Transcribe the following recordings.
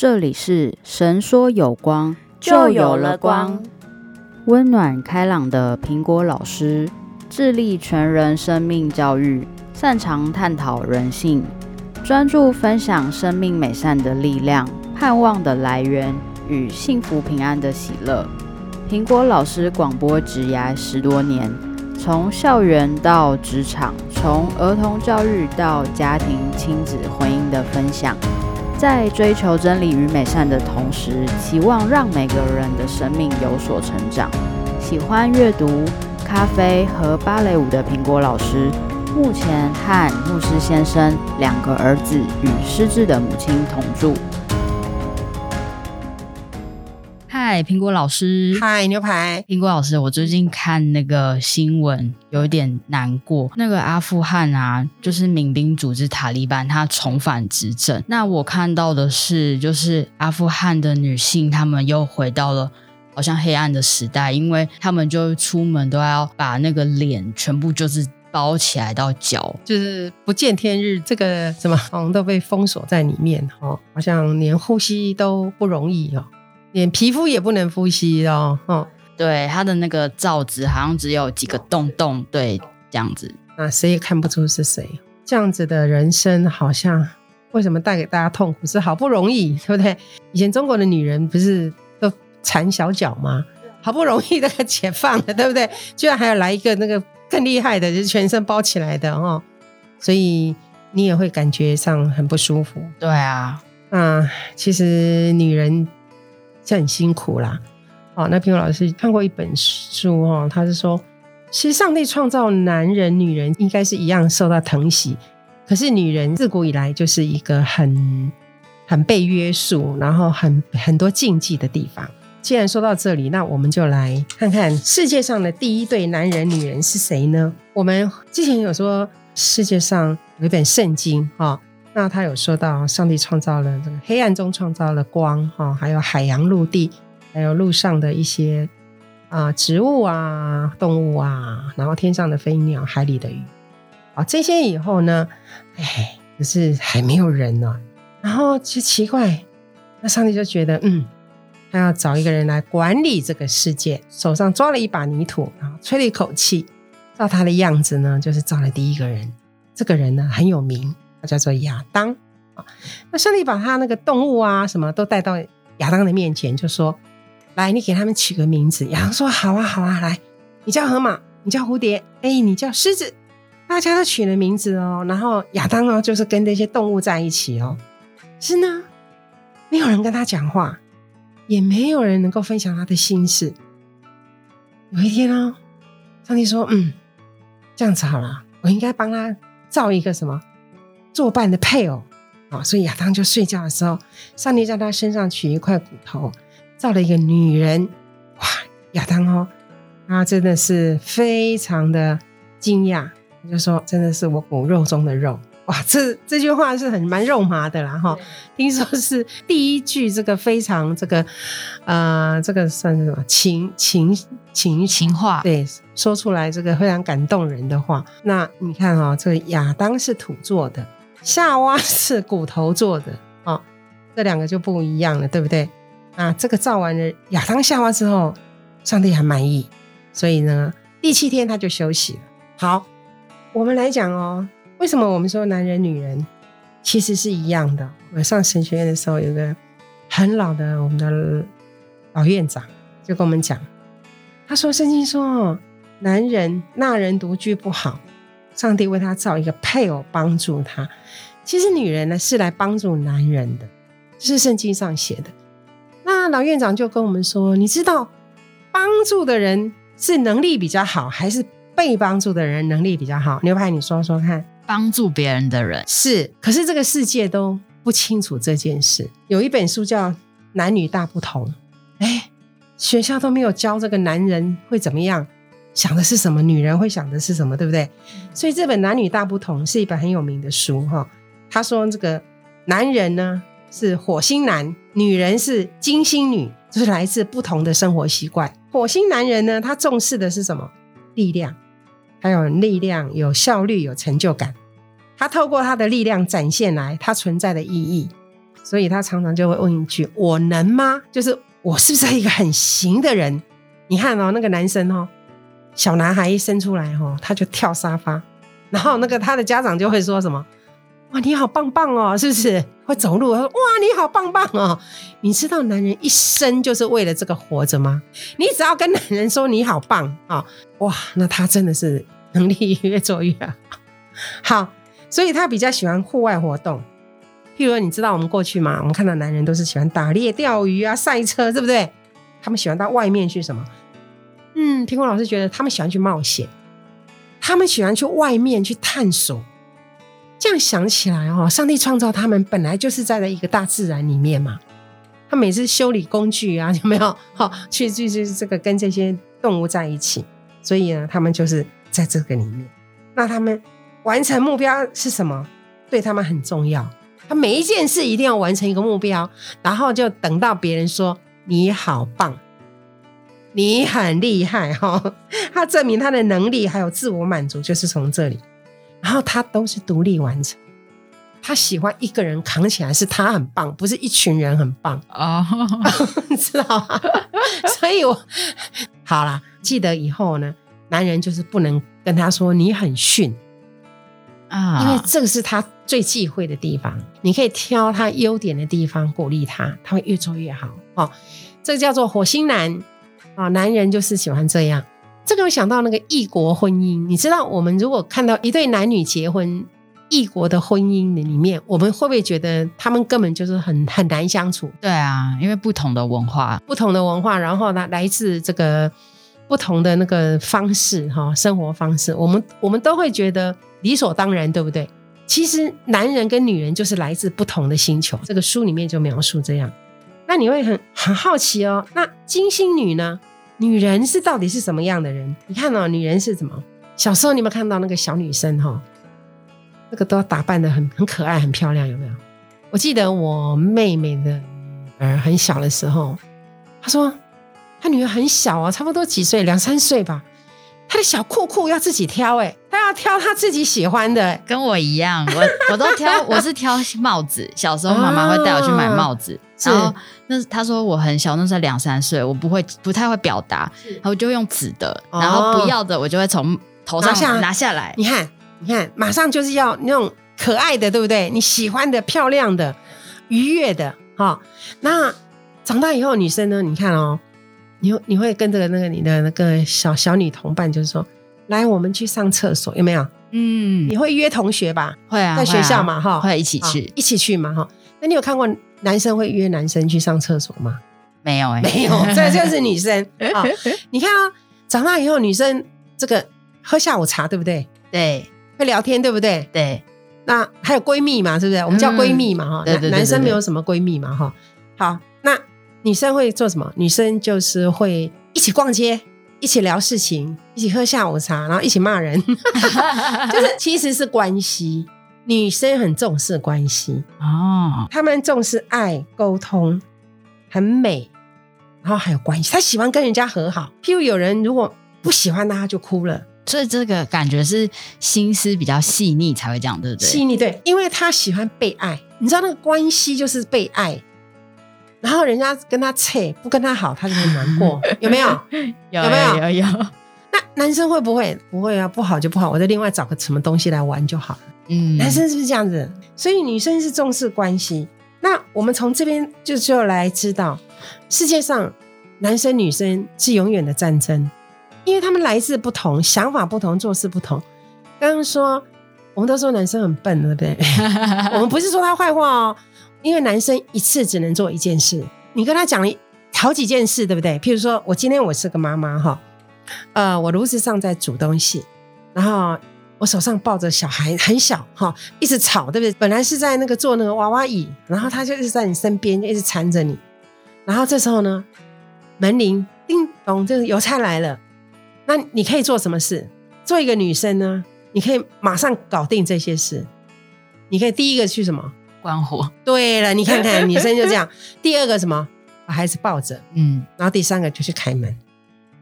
这里是神说有光，就有了光。温暖开朗的苹果老师，致力全人生命教育，擅长探讨人性，专注分享生命美善的力量、盼望的来源与幸福平安的喜乐。苹果老师广播职涯十多年，从校园到职场，从儿童教育到家庭、亲子、婚姻的分享。在追求真理与美善的同时，期望让每个人的生命有所成长。喜欢阅读、咖啡和芭蕾舞的苹果老师，目前和牧师先生两个儿子与失智的母亲同住。嗨，苹果老师。嗨，牛排。苹果老师，我最近看那个新闻，有一点难过。那个阿富汗啊，就是民兵组织塔利班，他重返执政。那我看到的是，就是阿富汗的女性，她们又回到了好像黑暗的时代，因为她们就出门都要把那个脸全部就是包起来到脚，就是不见天日。这个什么，好像都被封锁在里面哦，好像连呼吸都不容易哦。连皮肤也不能呼吸哦，哦，对，他的那个罩子好像只有几个洞洞，对，这样子，那谁也看不出是谁。这样子的人生，好像为什么带给大家痛苦？是好不容易，对不对？以前中国的女人不是都缠小脚吗？好不容易那个解放了，对不对？居然还要来一个那个更厉害的，就是全身包起来的哦，所以你也会感觉上很不舒服。对啊，啊，其实女人。是很辛苦啦，哦，那苹果老师看过一本书哦，他是说，其实上帝创造男人、女人应该是一样受到疼惜，可是女人自古以来就是一个很很被约束，然后很很多禁忌的地方。既然说到这里，那我们就来看看世界上的第一对男人、女人是谁呢？我们之前有说世界上有一本圣经哈。那他有说到，上帝创造了这个黑暗中创造了光，哈，还有海洋、陆地，还有路上的一些啊植物啊、动物啊，然后天上的飞鸟、海里的鱼，啊，这些以后呢，哎，可是还没有人呢。然后就奇怪，那上帝就觉得，嗯，他要找一个人来管理这个世界，手上抓了一把泥土，然后吹了一口气，照他的样子呢，就是造了第一个人。这个人呢很有名。他叫做亚当啊，那上帝把他那个动物啊什么都带到亚当的面前，就说：“来，你给他们取个名字。”亚当说：“好啊，好啊，来，你叫河马，你叫蝴蝶，哎，你叫狮子。”大家都取了名字哦。然后亚当哦，就是跟这些动物在一起哦。是呢，没有人跟他讲话，也没有人能够分享他的心事。有一天哦，上帝说：“嗯，这样子好了，我应该帮他造一个什么？”作伴的配偶啊，所以亚当就睡觉的时候，上帝在他身上取一块骨头，造了一个女人。哇，亚当哦，他真的是非常的惊讶，他就说：“真的是我骨肉中的肉。”哇，这这句话是很蛮肉麻的啦哈。听说是第一句这个非常这个呃，这个算是什么情情情情话？对，说出来这个非常感动人的话。那你看哈，这个亚当是土做的。夏娃是骨头做的哦，这两个就不一样了，对不对？啊，这个造完了亚当夏娃之后，上帝很满意，所以呢，第七天他就休息了。好，我们来讲哦，为什么我们说男人女人其实是一样的？我上神学院的时候，有个很老的我们的老院长就跟我们讲，他说圣经说，男人那人独居不好。上帝为他造一个配偶帮助他，其实女人呢是来帮助男人的，这是圣经上写的。那老院长就跟我们说：“你知道帮助的人是能力比较好，还是被帮助的人能力比较好？”牛排，你说说看。帮助别人的人是，可是这个世界都不清楚这件事。有一本书叫《男女大不同》，哎，学校都没有教这个男人会怎么样。想的是什么？女人会想的是什么？对不对？所以这本《男女大不同》是一本很有名的书哈。他说这个男人呢是火星男，女人是金星女，就是来自不同的生活习惯。火星男人呢，他重视的是什么？力量，还有力量，有效率，有成就感。他透过他的力量展现来他存在的意义。所以他常常就会问一句：“我能吗？”就是我是不是一个很行的人？你看哦，那个男生哦，小男孩一生出来哦，他就跳沙发，然后那个他的家长就会说什么：“哇，你好棒棒哦，是不是？”会走路，他说：“哇，你好棒棒哦！”你知道男人一生就是为了这个活着吗？你只要跟男人说你好棒啊，哇，那他真的是能力越做越好好。所以他比较喜欢户外活动，譬如你知道我们过去嘛，我们看到男人都是喜欢打猎、钓鱼啊、赛车，对不对？他们喜欢到外面去什么？嗯，苹果老师觉得他们喜欢去冒险，他们喜欢去外面去探索。这样想起来哦，上帝创造他们本来就是在一个大自然里面嘛。他每次修理工具啊，有没有？好，去去去，这个跟这些动物在一起，所以呢，他们就是在这个里面。那他们。完成目标是什么？对他们很重要。他每一件事一定要完成一个目标，然后就等到别人说你好棒，你很厉害哈。他证明他的能力还有自我满足就是从这里。然后他都是独立完成。他喜欢一个人扛起来，是他很棒，不是一群人很棒哦，知道吗？所以我好了，记得以后呢，男人就是不能跟他说你很逊。啊，因为这个是他最忌讳的地方。你可以挑他优点的地方鼓励他，他会越做越好。哦，这个叫做火星男啊，男人就是喜欢这样。这个我想到那个异国婚姻，你知道，我们如果看到一对男女结婚，异国的婚姻里面，我们会不会觉得他们根本就是很很难相处？对啊，因为不同的文化，不同的文化，然后呢，来自这个不同的那个方式哈，生活方式，我们我们都会觉得。理所当然，对不对？其实男人跟女人就是来自不同的星球，这个书里面就描述这样。那你会很很好奇哦，那金星女呢？女人是到底是什么样的人？你看哦，女人是什么？小时候你有没有看到那个小女生哈？那个都要打扮的很很可爱、很漂亮，有没有？我记得我妹妹的女儿很小的时候，她说她女儿很小啊，差不多几岁，两三岁吧。她的小裤裤要自己挑，哎，他要挑他自己喜欢的，跟我一样，我 我都挑，我是挑帽子。小时候妈妈会带我去买帽子，然后那他说我很小，那时候两三岁，我不会不太会表达，然后就用纸的，然后不要的我就会从头上拿下来。你看，你看，马上就是要那种可爱的，对不对？你喜欢的、漂亮的、愉悦的，哈。那长大以后，女生呢？你看哦。你你会跟这个那个你的那个小小女同伴，就是说，来，我们去上厕所，有没有？嗯，你会约同学吧？会啊，在学校嘛，哈，会一起去，一起去嘛，哈。那你有看过男生会约男生去上厕所吗？没有，哎，没有，这就是女生啊。你看啊，长大以后女生这个喝下午茶，对不对？对，会聊天，对不对？对。那还有闺蜜嘛，是不是？我们叫闺蜜嘛，哈。男生没有什么闺蜜嘛，哈。好，那。女生会做什么？女生就是会一起逛街，一起聊事情，一起喝下午茶，然后一起骂人，就是其实是关系。女生很重视关系哦，她们重视爱、沟通，很美，然后还有关系。她喜欢跟人家和好。譬如有人如果不喜欢她，就哭了。所以这个感觉是心思比较细腻才会这样，对不对？细腻对，因为她喜欢被爱。你知道那个关系就是被爱。然后人家跟他扯，不跟他好，他就很难过，有没有？有没有？有有。那男生会不会？不会啊，不好就不好，我再另外找个什么东西来玩就好了。嗯，男生是不是这样子？所以女生是重视关系。那我们从这边就就来知道，世界上男生女生是永远的战争，因为他们来自不同，想法不同，做事不同。刚刚说，我们都说男生很笨，对不对？我们不是说他坏话哦。因为男生一次只能做一件事，你跟他讲好几件事，对不对？譬如说，我今天我是个妈妈哈，呃，我炉子上在煮东西，然后我手上抱着小孩很小哈，一直吵，对不对？本来是在那个做那个娃娃椅，然后他就一直在你身边，就一直缠着你，然后这时候呢，门铃叮咚，就是邮差来了，那你可以做什么事？做一个女生呢，你可以马上搞定这些事，你可以第一个去什么？关火。对了，你看看女生就这样。第二个什么，把孩子抱着，嗯，然后第三个就去开门。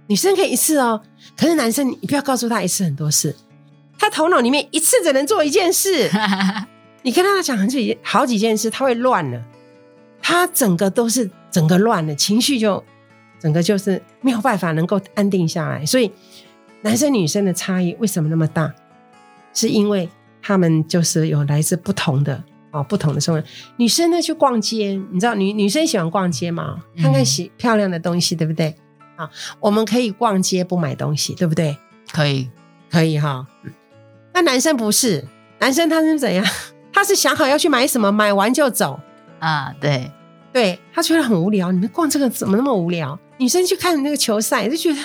女生可以一次哦，可是男生你不要告诉他一次很多事，他头脑里面一次只能做一件事。你跟他讲很几好几件事，他会乱了。他整个都是整个乱了，情绪就整个就是没有办法能够安定下来。所以男生女生的差异为什么那么大？是因为他们就是有来自不同的哦，不同的生活。女生呢去逛街，你知道女女生喜欢逛街嘛？看看喜漂亮的东西，对不对？啊，我们可以逛街不买东西，对不对？可以，可以哈。那男生不是，男生他是怎样？他是想好要去买什么，买完就走啊。对，对他觉得很无聊。你们逛这个怎么那么无聊？女生去看那个球赛，就觉得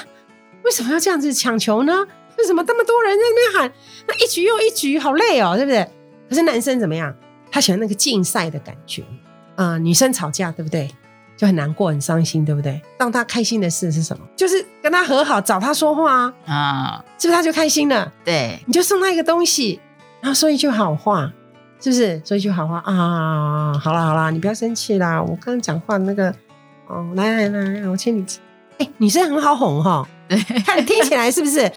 为什么要这样子抢球呢？为什么这么多人在那边喊？那一局又一局，好累哦，对不对？可是男生怎么样？他喜欢那个竞赛的感觉啊。女生吵架，对不对？就很难过、很伤心，对不对？让他开心的事是什么？就是跟他和好，找他说话啊，啊，是不是他就开心了？对，你就送他一个东西，然后说一句好话，是不是？说一句好话啊，好啦好啦，你不要生气啦，我刚刚讲话那个，哦，来来来，我请你吃。哎，女生很好哄哈，对，看听起来是不是？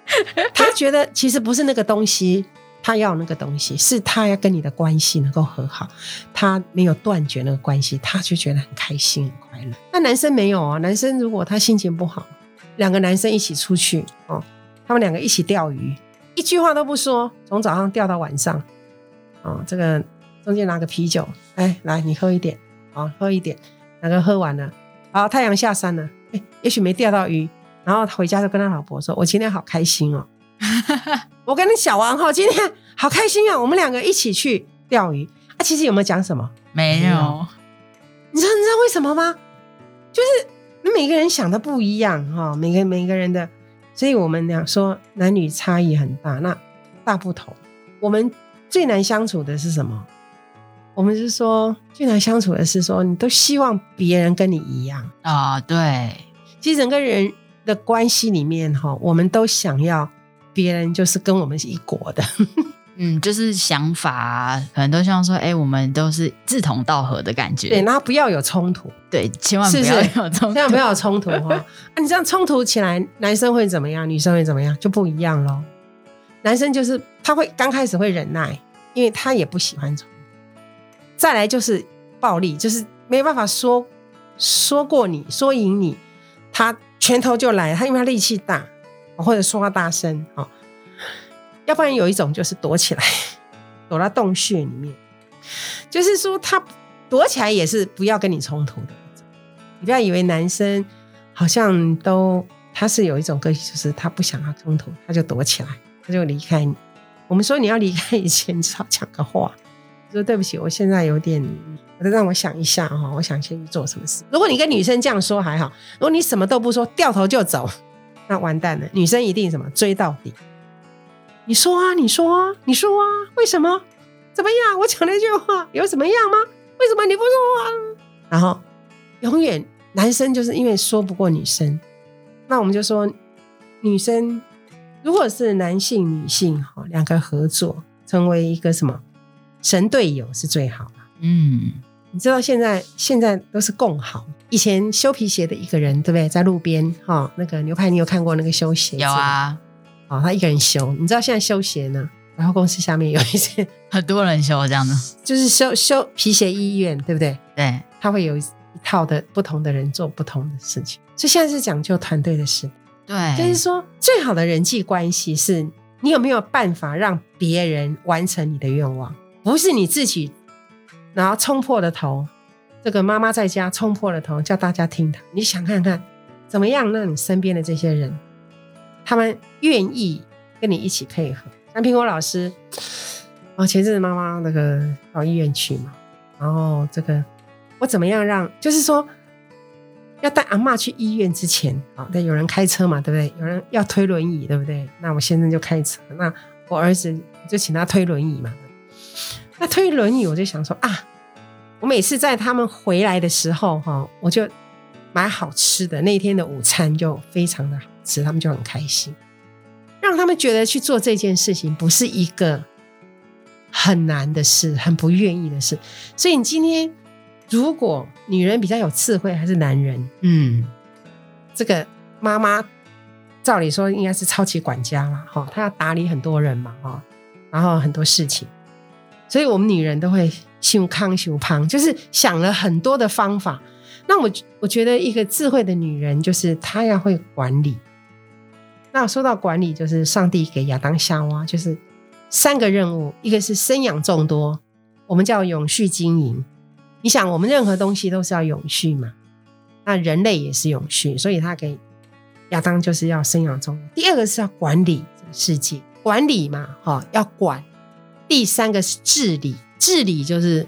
他觉得其实不是那个东西。他要那个东西，是他要跟你的关系能够和好，他没有断绝那个关系，他就觉得很开心、很快乐。那男生没有啊，男生如果他心情不好，两个男生一起出去哦，他们两个一起钓鱼，一句话都不说，从早上钓到晚上，哦，这个中间拿个啤酒，哎，来你喝一点，好喝一点，两个喝完了，好太阳下山了，哎，也许没钓到鱼，然后回家就跟他老婆说：“我今天好开心哦。” 我跟你小王哈，今天好开心啊！我们两个一起去钓鱼啊。其实有没有讲什么？没有。你知道你知道为什么吗？就是每个人想的不一样哈，每个每个人的，所以我们俩说男女差异很大，那大不同。我们最难相处的是什么？我们是说最难相处的是说，你都希望别人跟你一样啊。对，其实整个人的关系里面哈，我们都想要。别人就是跟我们是一国的，嗯，就是想法可能都像说，哎，我们都是志同道合的感觉。对，然后不要有冲突，对，千万不要有冲，千万不要有冲突哈。啊，你这样冲突起来，男生会怎么样？女生会怎么样？就不一样喽。男生就是他会刚开始会忍耐，因为他也不喜欢冲。再来就是暴力，就是没有办法说说过你说赢你，他拳头就来，他因为他力气大。或者说话大声，哦，要不然有一种就是躲起来，躲到洞穴里面。就是说，他躲起来也是不要跟你冲突的。你不要以为男生好像都他是有一种个性，就是他不想要冲突，他就躲起来，他就离开你。我们说你要离开以前，至少讲个话，说对不起，我现在有点，我再让我想一下哈，我想先去做什么事。如果你跟女生这样说还好，如果你什么都不说，掉头就走。那完蛋了，女生一定什么追到底？你说啊，你说啊，你说啊，为什么？怎么样？我讲那句话有什么样吗？为什么你不说话？然后永远男生就是因为说不过女生，那我们就说女生如果是男性、女性哈两个合作成为一个什么神队友是最好的。嗯。你知道现在现在都是共好。以前修皮鞋的一个人，对不对？在路边哈，那个牛排，你有看过那个修鞋？有啊，哦，他一个人修。你知道现在修鞋呢？然后公司下面有一些 很多人修这样的，就是修修皮鞋医院，对不对？对，他会有一套的不同的人做不同的事情。所以现在是讲究团队的事。对，就是说最好的人际关系是你有没有办法让别人完成你的愿望，不是你自己。然后冲破了头，这个妈妈在家冲破了头，叫大家听她。你想看看怎么样让你身边的这些人，他们愿意跟你一起配合。像苹果老师，哦，前阵子妈妈那个到医院去嘛，然后这个我怎么样让，就是说要带阿妈去医院之前，啊，那有人开车嘛，对不对？有人要推轮椅，对不对？那我先生就开车，那我儿子就请他推轮椅嘛。那推轮椅，我就想说啊，我每次在他们回来的时候，哈，我就买好吃的，那天的午餐就非常的好吃，他们就很开心，让他们觉得去做这件事情不是一个很难的事，很不愿意的事。所以你今天如果女人比较有智慧，还是男人？嗯，这个妈妈照理说应该是超级管家嘛，哈，她要打理很多人嘛，哈，然后很多事情。所以我们女人都会修康修胖，就是想了很多的方法。那我我觉得一个智慧的女人，就是她要会管理。那说到管理，就是上帝给亚当夏娃就是三个任务，一个是生养众多，我们叫永续经营。你想，我们任何东西都是要永续嘛？那人类也是永续，所以他给亚当就是要生养众多。第二个是要管理世界，管理嘛，哈，要管。第三个是治理，治理就是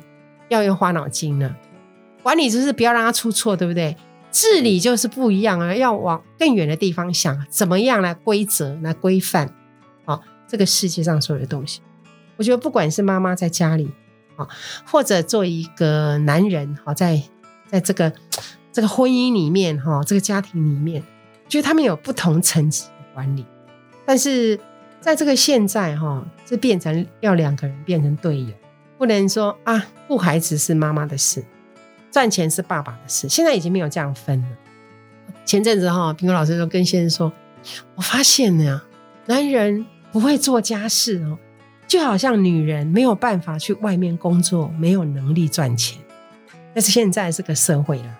要用花脑筋了。管理就是不要让它出错，对不对？治理就是不一样啊，要往更远的地方想，怎么样来规则、来规范啊？这个世界上所有的东西，我觉得不管是妈妈在家里啊，或者做一个男人哈，在在这个这个婚姻里面哈，这个家庭里面，觉得他们有不同层级的管理，但是。在这个现在哈，是变成要两个人变成队友，不能说啊，顾孩子是妈妈的事，赚钱是爸爸的事。现在已经没有这样分了。前阵子哈，苹果老师就跟先生说，我发现呢，男人不会做家事哦，就好像女人没有办法去外面工作，没有能力赚钱。但是现在这个社会了，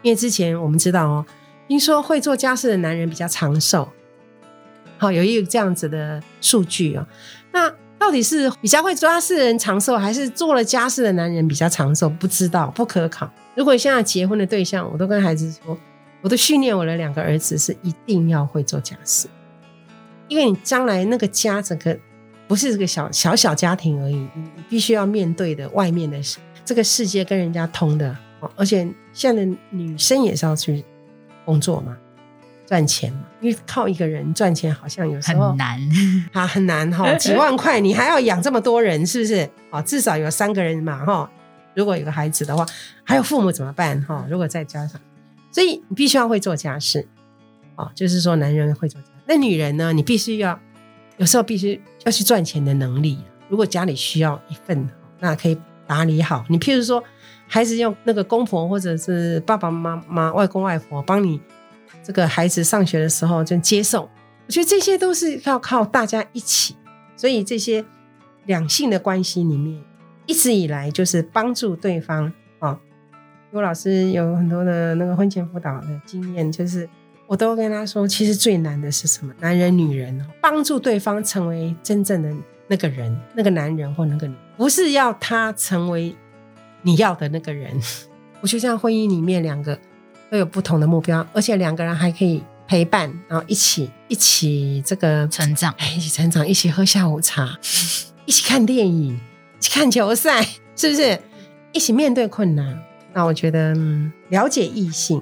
因为之前我们知道哦，听说会做家事的男人比较长寿。好，有一个这样子的数据哦。那到底是比较会抓事的人长寿，还是做了家事的男人比较长寿？不知道，不可考。如果现在结婚的对象，我都跟孩子说，我都训练我的两个儿子是一定要会做家事，因为你将来那个家整个不是这个小小小家庭而已，你必须要面对的外面的这个世界跟人家通的，而且现在女生也是要去工作嘛。赚钱嘛，因为靠一个人赚钱好像有时候很难 啊，很难哈，几万块你还要养这么多人，是不是？哦，至少有三个人嘛哈。如果有个孩子的话，还有父母怎么办哈？如果再加上，所以你必须要会做家事啊，就是说男人会做家，那女人呢？你必须要有时候必须要去赚钱的能力。如果家里需要一份，那可以打理好。你譬如说，孩子用那个公婆或者是爸爸妈妈、外公外婆帮你。这个孩子上学的时候就接送，我觉得这些都是要靠大家一起，所以这些两性的关系里面，一直以来就是帮助对方啊。我老师有很多的那个婚前辅导的经验，就是我都跟他说，其实最难的是什么？男人、女人帮助对方成为真正的那个人，那个男人或那个女，不是要他成为你要的那个人。我觉得像婚姻里面两个。都有不同的目标，而且两个人还可以陪伴，然后一起一起这个成长，一起成长，一起喝下午茶，一起看电影，一起看球赛，是不是？一起面对困难。那我觉得了解异性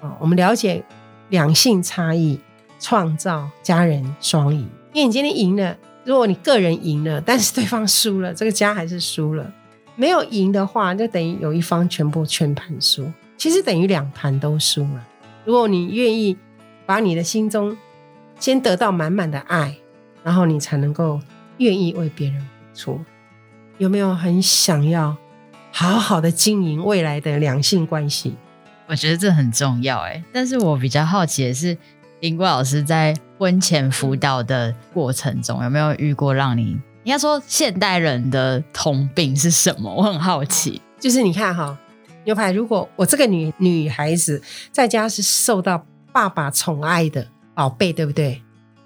啊，我们了解两性差异，创造家人双赢。因为你今天赢了，如果你个人赢了，但是对方输了，这个家还是输了。没有赢的话，就等于有一方全部全盘输。其实等于两盘都输了。如果你愿意把你的心中先得到满满的爱，然后你才能够愿意为别人付出。有没有很想要好好的经营未来的两性关系？我觉得这很重要哎。但是我比较好奇的是，林国老师在婚前辅导的过程中，有没有遇过让你应该说现代人的通病是什么？我很好奇。就是你看哈。牛排，如果我这个女女孩子在家是受到爸爸宠爱的宝贝，对不对？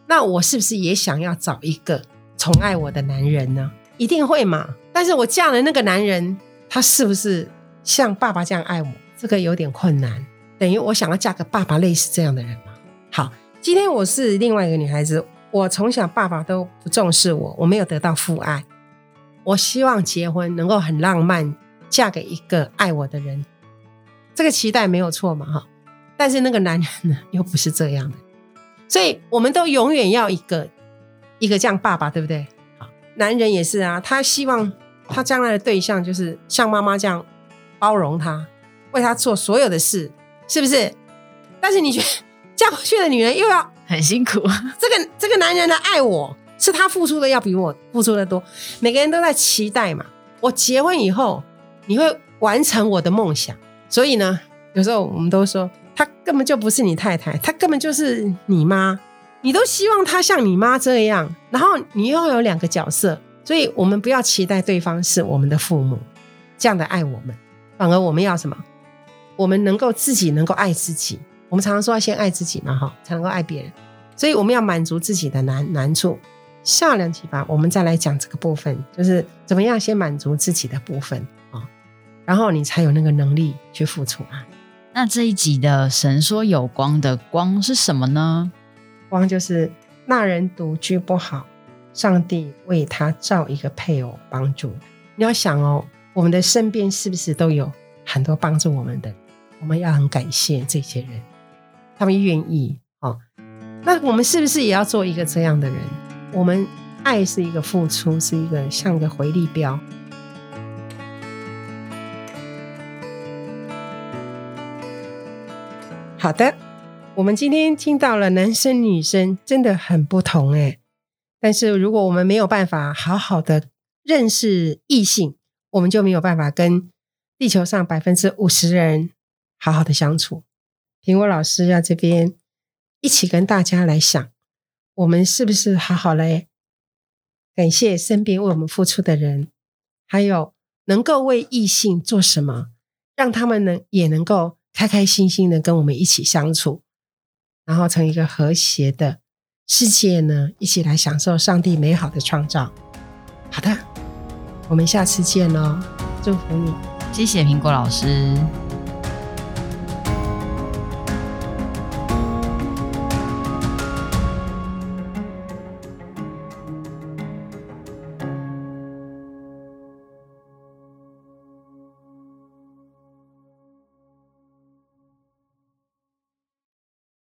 那我是不是也想要找一个宠爱我的男人呢？一定会嘛。但是我嫁的那个男人，他是不是像爸爸这样爱我？这个有点困难。等于我想要嫁个爸爸类似这样的人吗？好，今天我是另外一个女孩子，我从小爸爸都不重视我，我没有得到父爱。我希望结婚能够很浪漫。嫁给一个爱我的人，这个期待没有错嘛？哈，但是那个男人呢，又不是这样的，所以我们都永远要一个一个这样爸爸，对不对？好，男人也是啊，他希望他将来的对象就是像妈妈这样包容他，为他做所有的事，是不是？但是你觉得 嫁过去的女人又要很辛苦？这个这个男人的爱我是他付出的要比我付出的多，每个人都在期待嘛。我结婚以后。你会完成我的梦想，所以呢，有时候我们都说，她根本就不是你太太，她根本就是你妈。你都希望她像你妈这样，然后你又有两个角色，所以我们不要期待对方是我们的父母这样的爱我们，反而我们要什么？我们能够自己能够爱自己。我们常常说要先爱自己嘛，哈，才能够爱别人。所以我们要满足自己的难难处。下两集吧，我们再来讲这个部分，就是怎么样先满足自己的部分，然后你才有那个能力去付出爱。那这一集的神说有光的光是什么呢？光就是那人独居不好，上帝为他造一个配偶帮助。你要想哦，我们的身边是不是都有很多帮助我们的？我们要很感谢这些人，他们愿意哦。那我们是不是也要做一个这样的人？我们爱是一个付出，是一个像个回力标。好的，我们今天听到了男生女生真的很不同哎。但是如果我们没有办法好好的认识异性，我们就没有办法跟地球上百分之五十人好好的相处。苹果老师要这边一起跟大家来想。我们是不是好好来感谢身边为我们付出的人，还有能够为异性做什么，让他们能也能够开开心心的跟我们一起相处，然后成一个和谐的世界呢？一起来享受上帝美好的创造。好的，我们下次见喽，祝福你，谢谢苹果老师。